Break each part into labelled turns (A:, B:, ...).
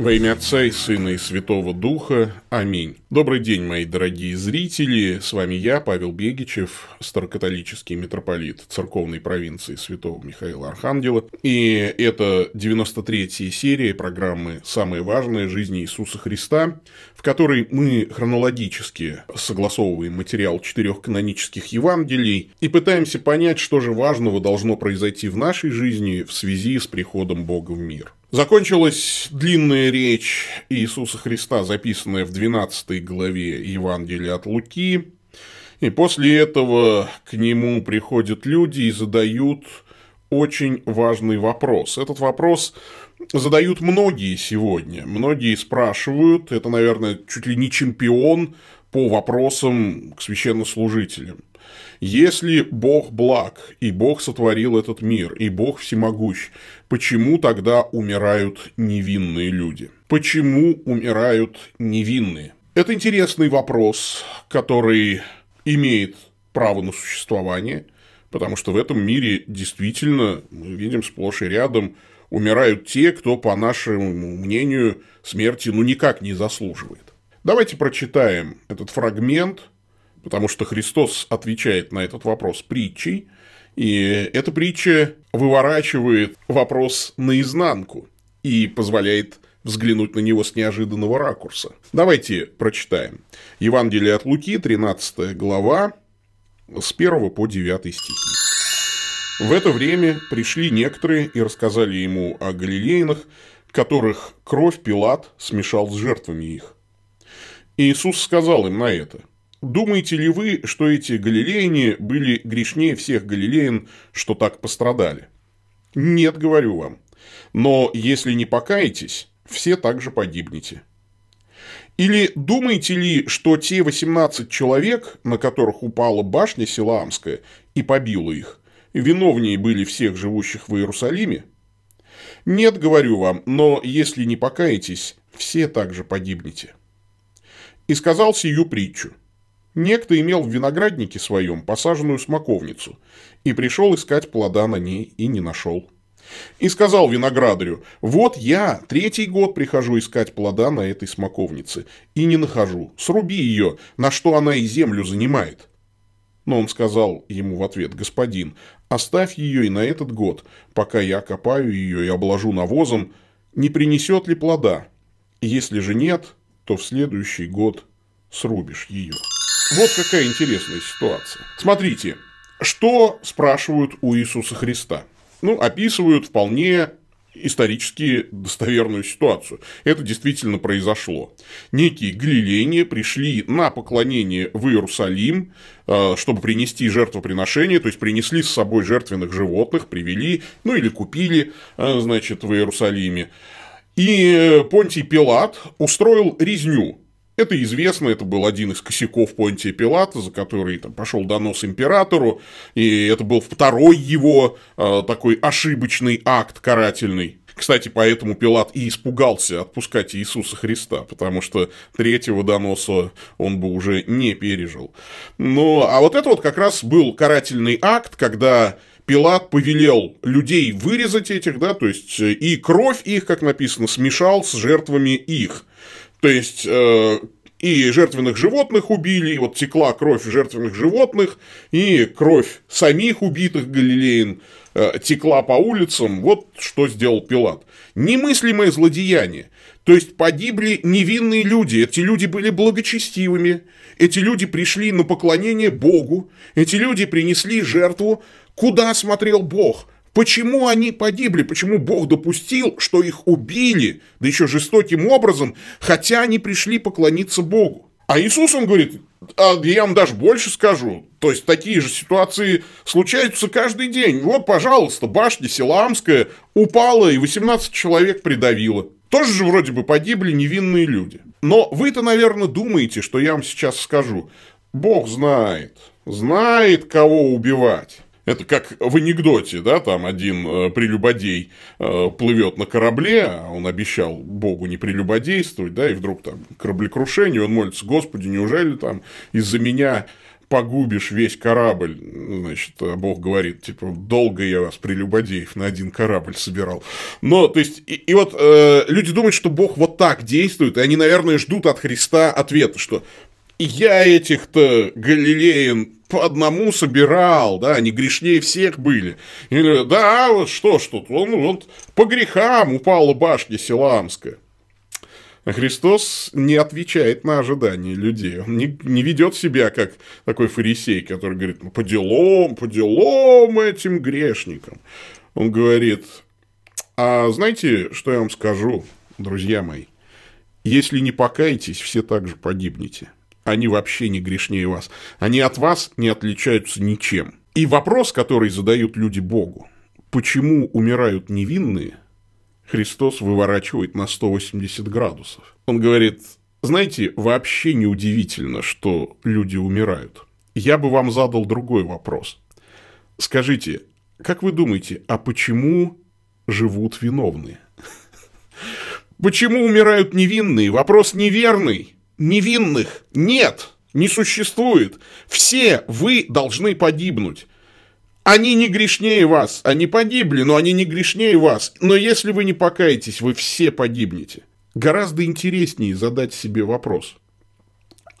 A: Во имя Отца и Сына и Святого Духа. Аминь. Добрый день, мои дорогие зрители. С вами я, Павел Бегичев, старокатолический митрополит церковной провинции Святого Михаила Архангела. И это 93-я серия программы «Самое важное. Жизни Иисуса Христа», в которой мы хронологически согласовываем материал четырех канонических Евангелий и пытаемся понять, что же важного должно произойти в нашей жизни в связи с приходом Бога в мир. Закончилась длинная речь Иисуса Христа, записанная в 12 главе Евангелия от Луки. И после этого к нему приходят люди и задают очень важный вопрос. Этот вопрос задают многие сегодня. Многие спрашивают, это, наверное, чуть ли не чемпион по вопросам к священнослужителям. Если Бог благ, и Бог сотворил этот мир, и Бог всемогущ, почему тогда умирают невинные люди? Почему умирают невинные? Это интересный вопрос, который имеет право на существование, потому что в этом мире действительно, мы видим сплошь и рядом, умирают те, кто, по нашему мнению, смерти ну никак не заслуживает. Давайте прочитаем этот фрагмент потому что Христос отвечает на этот вопрос притчей, и эта притча выворачивает вопрос наизнанку и позволяет взглянуть на него с неожиданного ракурса. Давайте прочитаем. Евангелие от Луки, 13 глава, с 1 по 9 стихи. В это время пришли некоторые и рассказали ему о галилейнах, которых кровь Пилат смешал с жертвами их. И Иисус сказал им на это, Думаете ли вы, что эти галилеяне были грешнее всех галилеян, что так пострадали? Нет, говорю вам. Но если не покаетесь, все также погибнете. Или думаете ли, что те 18 человек, на которых упала башня Силаамская и побила их, виновнее были всех живущих в Иерусалиме? Нет, говорю вам, но если не покаетесь, все также погибнете. И сказал сию притчу. Некто имел в винограднике своем посаженную смоковницу и пришел искать плода на ней и не нашел. И сказал виноградарю, вот я третий год прихожу искать плода на этой смоковнице и не нахожу, сруби ее, на что она и землю занимает. Но он сказал ему в ответ, господин, оставь ее и на этот год, пока я копаю ее и обложу навозом, не принесет ли плода? Если же нет, то в следующий год срубишь ее. Вот какая интересная ситуация. Смотрите, что спрашивают у Иисуса Христа? Ну, описывают вполне исторически достоверную ситуацию. Это действительно произошло. Некие галилейни пришли на поклонение в Иерусалим, э, чтобы принести жертвоприношение, то есть принесли с собой жертвенных животных, привели, ну или купили, э, значит, в Иерусалиме. И Понтий Пилат устроил резню это известно, это был один из косяков Понтия Пилата, за который там, пошел донос императору, и это был второй его э, такой ошибочный акт карательный. Кстати, поэтому Пилат и испугался отпускать Иисуса Христа, потому что третьего доноса он бы уже не пережил. Ну, а вот это вот как раз был карательный акт, когда Пилат повелел людей вырезать этих, да, то есть и кровь их, как написано, смешал с жертвами их. То есть, э, и жертвенных животных убили, и вот текла кровь жертвенных животных, и кровь самих убитых галилеян э, текла по улицам. Вот что сделал Пилат. Немыслимое злодеяние. То есть погибли невинные люди. Эти люди были благочестивыми. Эти люди пришли на поклонение Богу. Эти люди принесли жертву. Куда смотрел Бог? Почему они погибли? Почему Бог допустил, что их убили, да еще жестоким образом, хотя они пришли поклониться Богу? А Иисус, он говорит, а я вам даже больше скажу, то есть такие же ситуации случаются каждый день. Вот, пожалуйста, башня Силамская упала и 18 человек придавила. Тоже же вроде бы погибли невинные люди. Но вы-то, наверное, думаете, что я вам сейчас скажу. Бог знает, знает, кого убивать. Это как в анекдоте, да, там один э, прелюбодей э, плывет на корабле, а он обещал Богу не прелюбодействовать, да, и вдруг там кораблекрушение, он молится, Господи, неужели там из-за меня погубишь весь корабль. Значит, Бог говорит, типа, долго я вас, прелюбодеев, на один корабль собирал. Но, то есть, и, и вот э, люди думают, что Бог вот так действует, и они, наверное, ждут от Христа ответа, что я этих-то галилеян по одному собирал, да, они грешнее всех были. Или, да, вот что ж тут, он, он по грехам упала башня Силамская. А Христос не отвечает на ожидания людей. Он не, не ведет себя как такой фарисей, который говорит, ну, по делам, по делам этим грешникам. Он говорит, а знаете, что я вам скажу, друзья мои? Если не покаетесь, все также погибнете. Они вообще не грешнее вас. Они от вас не отличаются ничем. И вопрос, который задают люди Богу, почему умирают невинные – Христос выворачивает на 180 градусов. Он говорит, знаете, вообще не удивительно, что люди умирают. Я бы вам задал другой вопрос. Скажите, как вы думаете, а почему живут виновные? Почему умирают невинные? Вопрос неверный. Невинных нет, не существует. Все вы должны погибнуть. Они не грешнее вас, они погибли, но они не грешнее вас. Но если вы не покаетесь, вы все погибнете. Гораздо интереснее задать себе вопрос,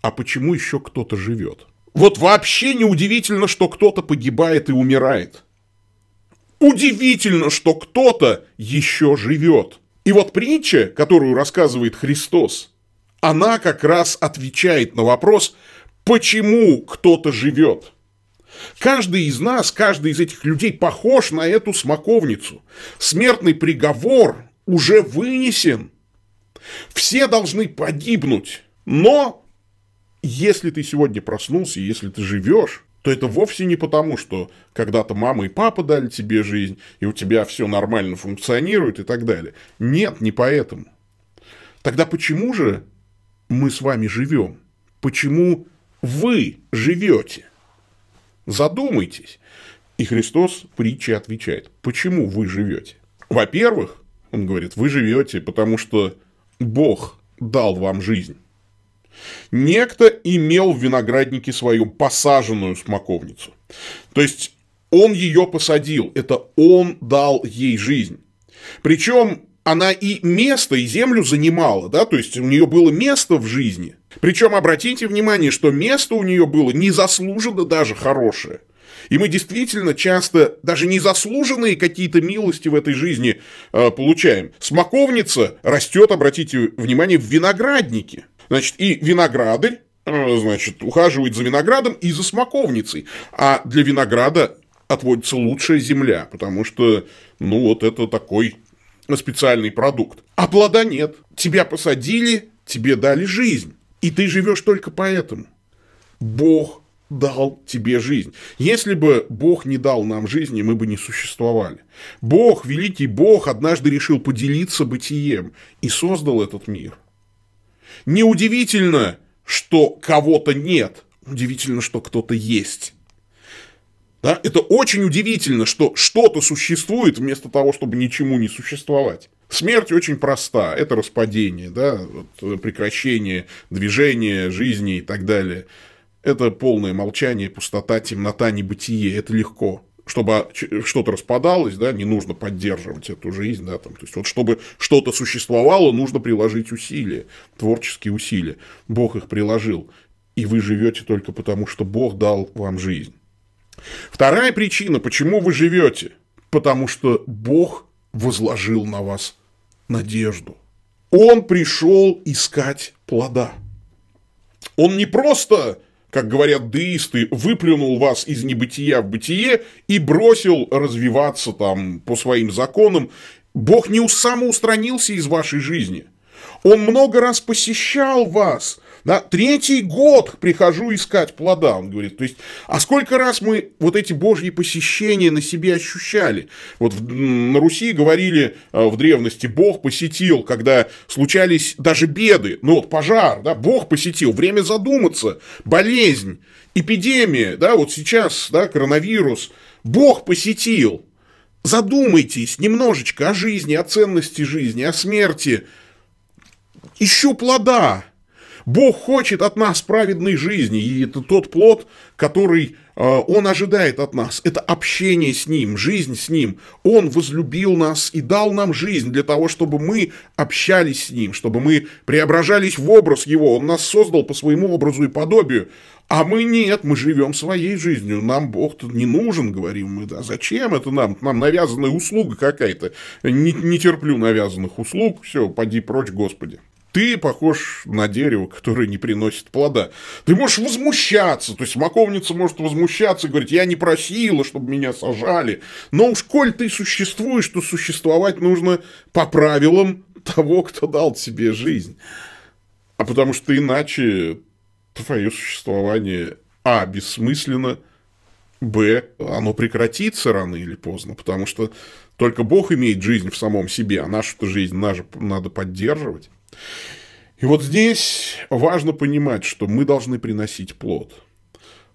A: а почему еще кто-то живет? Вот вообще не удивительно, что кто-то погибает и умирает. Удивительно, что кто-то еще живет. И вот притча, которую рассказывает Христос, она как раз отвечает на вопрос, почему кто-то живет. Каждый из нас, каждый из этих людей похож на эту смоковницу. Смертный приговор уже вынесен. Все должны погибнуть. Но если ты сегодня проснулся, если ты живешь, то это вовсе не потому, что когда-то мама и папа дали тебе жизнь, и у тебя все нормально функционирует и так далее. Нет, не поэтому. Тогда почему же мы с вами живем? Почему вы живете? Задумайтесь. И Христос притчей отвечает, почему вы живете? Во-первых, он говорит, вы живете, потому что Бог дал вам жизнь. Некто имел в винограднике своем посаженную смоковницу. То есть он ее посадил, это он дал ей жизнь. Причем она и место, и землю занимала, да, то есть у нее было место в жизни. Причем обратите внимание, что место у нее было незаслуженно даже хорошее. И мы действительно часто даже незаслуженные какие-то милости в этой жизни э, получаем. Смоковница растет, обратите внимание, в винограднике. Значит, и виноградарь, э, значит, ухаживает за виноградом и за смоковницей. А для винограда отводится лучшая земля, потому что, ну, вот это такой специальный продукт. А плода нет. Тебя посадили, тебе дали жизнь. И ты живешь только поэтому. Бог дал тебе жизнь. Если бы Бог не дал нам жизни, мы бы не существовали. Бог, великий Бог, однажды решил поделиться бытием и создал этот мир. Неудивительно, что кого-то нет. Удивительно, что кто-то есть. Да? Это очень удивительно, что что-то существует вместо того, чтобы ничему не существовать. Смерть очень проста. Это распадение, да, вот, прекращение движения, жизни и так далее. Это полное молчание, пустота, темнота, небытие. Это легко. Чтобы что-то распадалось, да, не нужно поддерживать эту жизнь, да, там, то есть вот чтобы что-то существовало, нужно приложить усилия, творческие усилия. Бог их приложил, и вы живете только потому, что Бог дал вам жизнь. Вторая причина, почему вы живете, потому что Бог возложил на вас надежду. Он пришел искать плода. Он не просто, как говорят деисты, выплюнул вас из небытия в бытие и бросил развиваться там по своим законам. Бог не самоустранился из вашей жизни. Он много раз посещал вас, да, третий год прихожу искать плода, он говорит. То есть, а сколько раз мы вот эти божьи посещения на себе ощущали? Вот в, на Руси говорили э, в древности, Бог посетил, когда случались даже беды, ну вот пожар, да, Бог посетил, время задуматься, болезнь, эпидемия, да, вот сейчас, да, коронавирус, Бог посетил. Задумайтесь немножечко о жизни, о ценности жизни, о смерти. Ищу плода. Бог хочет от нас праведной жизни, и это тот плод, который э, Он ожидает от нас. Это общение с Ним, жизнь с Ним. Он возлюбил нас и дал нам жизнь для того, чтобы мы общались с Ним, чтобы мы преображались в образ Его. Он нас создал по своему образу и подобию. А мы нет, мы живем своей жизнью. Нам Бог тут не нужен, говорим мы. Да зачем это нам? Нам навязанная услуга какая-то. Не, не терплю навязанных услуг. Все, поди прочь, Господи. Ты похож на дерево, которое не приносит плода. Ты можешь возмущаться, то есть смоковница может возмущаться и говорить, я не просила, чтобы меня сажали. Но уж коль ты существуешь, то существовать нужно по правилам того, кто дал тебе жизнь. А потому что иначе твое существование, а, бессмысленно, б, оно прекратится рано или поздно, потому что только Бог имеет жизнь в самом себе, а нашу жизнь надо поддерживать. И вот здесь важно понимать, что мы должны приносить плод.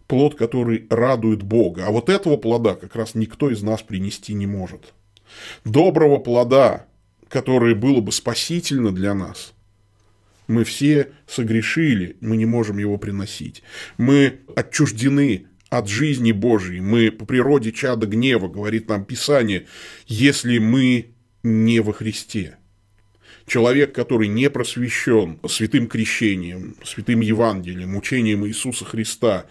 A: Плод, который радует Бога. А вот этого плода как раз никто из нас принести не может. Доброго плода, которое было бы спасительно для нас, мы все согрешили, мы не можем его приносить. Мы отчуждены от жизни Божьей. Мы по природе чада гнева, говорит нам Писание, если мы не во Христе. Человек, который не просвещен святым крещением, святым Евангелием, учением Иисуса Христа,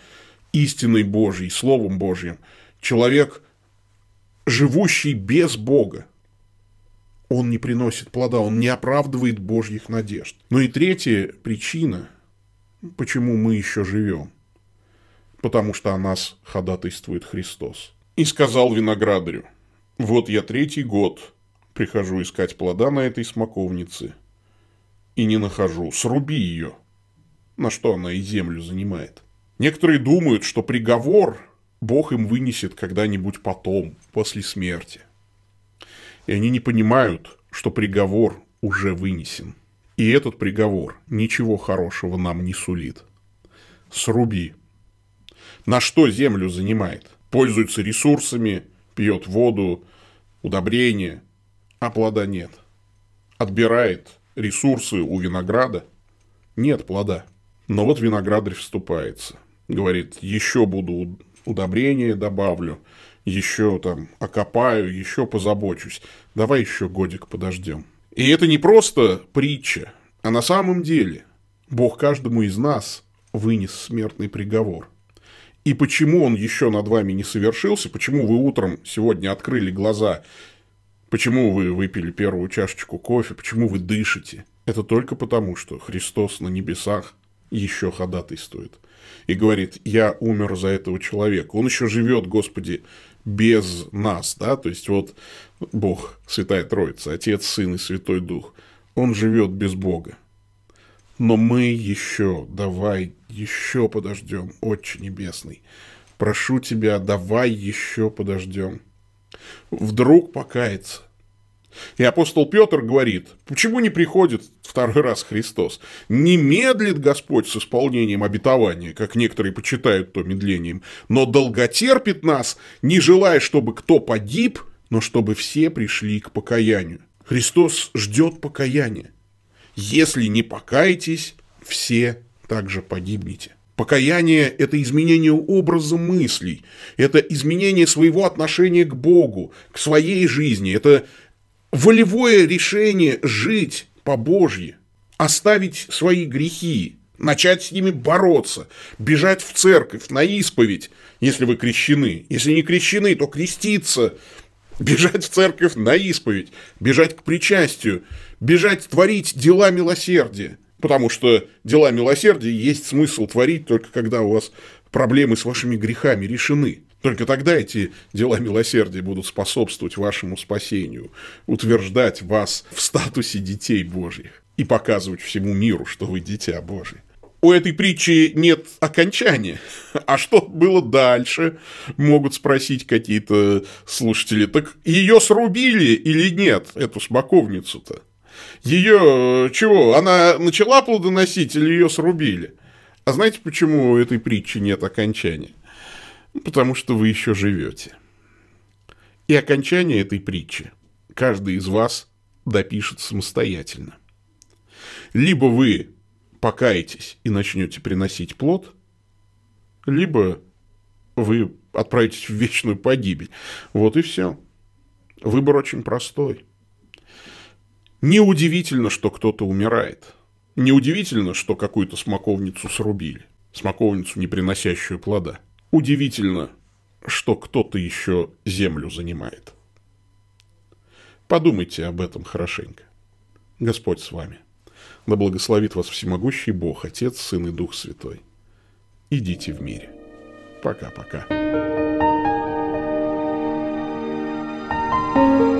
A: истиной Божьей, Словом Божьим, человек, живущий без Бога, он не приносит плода, он не оправдывает Божьих надежд. Ну и третья причина, почему мы еще живем, потому что о нас ходатайствует Христос. И сказал виноградарю, вот я третий год прихожу искать плода на этой смоковнице и не нахожу, сруби ее, на что она и землю занимает. Некоторые думают, что приговор Бог им вынесет когда-нибудь потом, после смерти – и они не понимают, что приговор уже вынесен. И этот приговор ничего хорошего нам не сулит. Сруби. На что землю занимает? Пользуется ресурсами, пьет воду, удобрения, а плода нет. Отбирает ресурсы у винограда, нет плода. Но вот виноградарь вступается. Говорит, еще буду удобрения добавлю, еще там окопаю, еще позабочусь. Давай еще годик подождем. И это не просто притча, а на самом деле Бог каждому из нас вынес смертный приговор. И почему он еще над вами не совершился, почему вы утром сегодня открыли глаза, почему вы выпили первую чашечку кофе, почему вы дышите, это только потому, что Христос на небесах еще ходатайствует. И говорит, я умер за этого человека. Он еще живет, Господи, без нас, да, то есть вот Бог, Святая Троица, Отец, Сын и Святой Дух, Он живет без Бога. Но мы еще, давай, еще подождем, Отче Небесный. Прошу тебя, давай еще подождем. Вдруг покаяться. И апостол Петр говорит, почему не приходит второй раз Христос? Не медлит Господь с исполнением обетования, как некоторые почитают то медлением, но долготерпит нас, не желая, чтобы кто погиб, но чтобы все пришли к покаянию. Христос ждет покаяния. Если не покаетесь, все также погибнете. Покаяние – это изменение образа мыслей, это изменение своего отношения к Богу, к своей жизни, это волевое решение жить по-божьи, оставить свои грехи, начать с ними бороться, бежать в церковь, на исповедь, если вы крещены. Если не крещены, то креститься, бежать в церковь на исповедь, бежать к причастию, бежать творить дела милосердия. Потому что дела милосердия есть смысл творить только когда у вас проблемы с вашими грехами решены. Только тогда эти дела милосердия будут способствовать вашему спасению, утверждать вас в статусе детей Божьих и показывать всему миру, что вы дитя Божье. У этой притчи нет окончания. А что было дальше? Могут спросить какие-то слушатели. Так ее срубили или нет, эту смоковницу-то? Ее чего? Она начала плодоносить или ее срубили? А знаете, почему у этой притчи нет окончания? Потому что вы еще живете. И окончание этой притчи каждый из вас допишет самостоятельно. Либо вы покаетесь и начнете приносить плод, либо вы отправитесь в вечную погибель. Вот и все. Выбор очень простой. Неудивительно, что кто-то умирает. Неудивительно, что какую-то смоковницу срубили. Смоковницу, не приносящую плода. Удивительно, что кто-то еще землю занимает. Подумайте об этом хорошенько. Господь с вами. Да благословит вас всемогущий Бог, Отец, Сын и Дух Святой. Идите в мире. Пока-пока. thank you